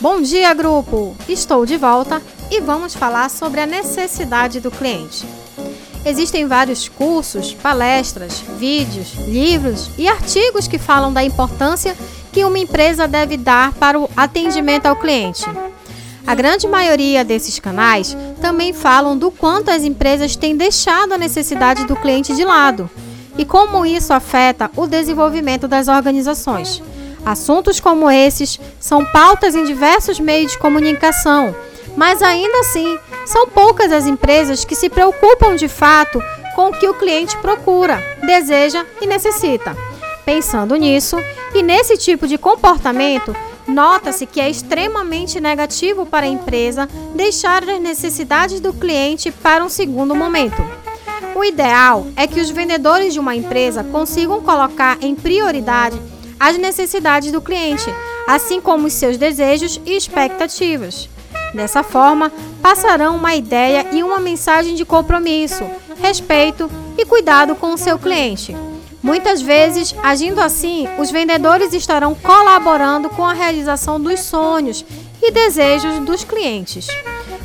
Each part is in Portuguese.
Bom dia, grupo! Estou de volta e vamos falar sobre a necessidade do cliente. Existem vários cursos, palestras, vídeos, livros e artigos que falam da importância que uma empresa deve dar para o atendimento ao cliente. A grande maioria desses canais também falam do quanto as empresas têm deixado a necessidade do cliente de lado e como isso afeta o desenvolvimento das organizações. Assuntos como esses são pautas em diversos meios de comunicação, mas ainda assim são poucas as empresas que se preocupam de fato com o que o cliente procura, deseja e necessita. Pensando nisso e nesse tipo de comportamento, nota-se que é extremamente negativo para a empresa deixar as necessidades do cliente para um segundo momento. O ideal é que os vendedores de uma empresa consigam colocar em prioridade as necessidades do cliente, assim como os seus desejos e expectativas. Dessa forma, passarão uma ideia e uma mensagem de compromisso, respeito e cuidado com o seu cliente. Muitas vezes, agindo assim, os vendedores estarão colaborando com a realização dos sonhos e desejos dos clientes.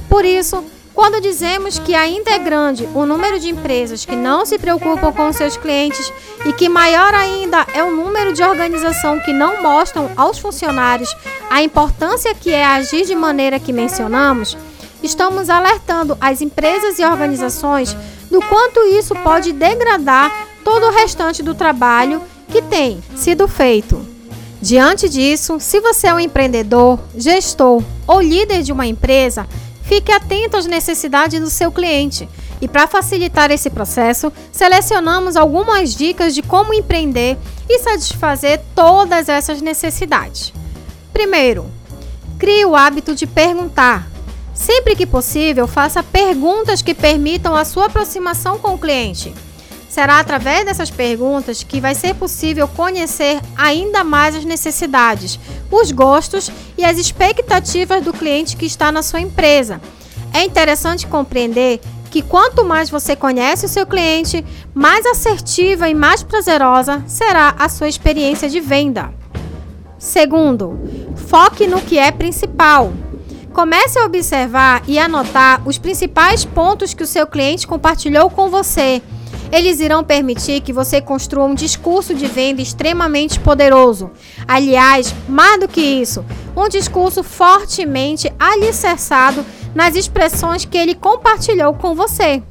Por isso, quando dizemos que ainda é grande o número de empresas que não se preocupam com seus clientes e que maior ainda é o número de organização que não mostram aos funcionários a importância que é agir de maneira que mencionamos, estamos alertando as empresas e organizações do quanto isso pode degradar todo o restante do trabalho que tem sido feito. Diante disso, se você é um empreendedor, gestor ou líder de uma empresa, Fique atento às necessidades do seu cliente. E para facilitar esse processo, selecionamos algumas dicas de como empreender e satisfazer todas essas necessidades. Primeiro, crie o hábito de perguntar. Sempre que possível, faça perguntas que permitam a sua aproximação com o cliente. Será através dessas perguntas que vai ser possível conhecer ainda mais as necessidades, os gostos e as expectativas do cliente que está na sua empresa. É interessante compreender que quanto mais você conhece o seu cliente, mais assertiva e mais prazerosa será a sua experiência de venda. Segundo, foque no que é principal. Comece a observar e anotar os principais pontos que o seu cliente compartilhou com você eles irão permitir que você construa um discurso de venda extremamente poderoso. Aliás, mais do que isso, um discurso fortemente alicerçado nas expressões que ele compartilhou com você.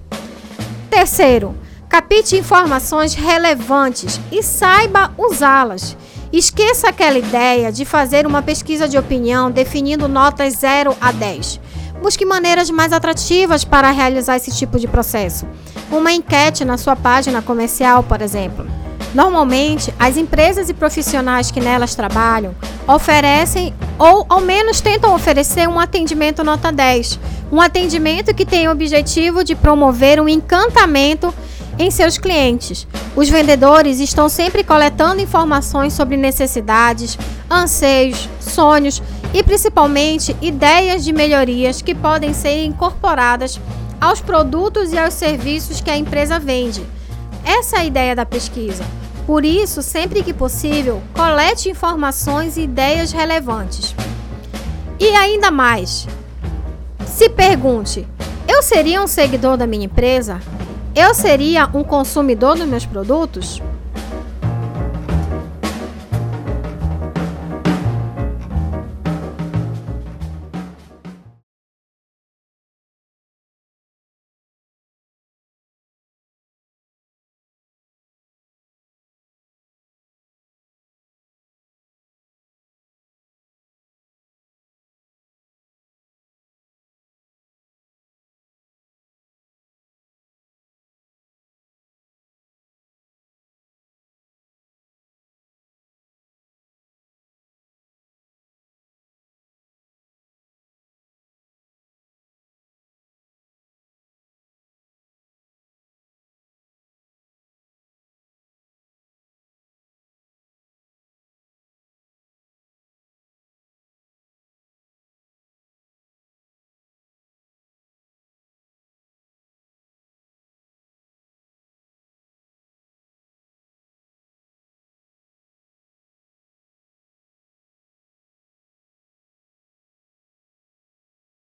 Terceiro, capite informações relevantes e saiba usá-las. Esqueça aquela ideia de fazer uma pesquisa de opinião definindo notas 0 a 10. Busque maneiras mais atrativas para realizar esse tipo de processo uma enquete na sua página comercial, por exemplo. Normalmente, as empresas e profissionais que nelas trabalham oferecem ou ao menos tentam oferecer um atendimento nota 10, um atendimento que tem o objetivo de promover um encantamento em seus clientes. Os vendedores estão sempre coletando informações sobre necessidades, anseios, sonhos e principalmente ideias de melhorias que podem ser incorporadas aos produtos e aos serviços que a empresa vende. Essa é a ideia da pesquisa. Por isso, sempre que possível, colete informações e ideias relevantes. E ainda mais, se pergunte: eu seria um seguidor da minha empresa? Eu seria um consumidor dos meus produtos?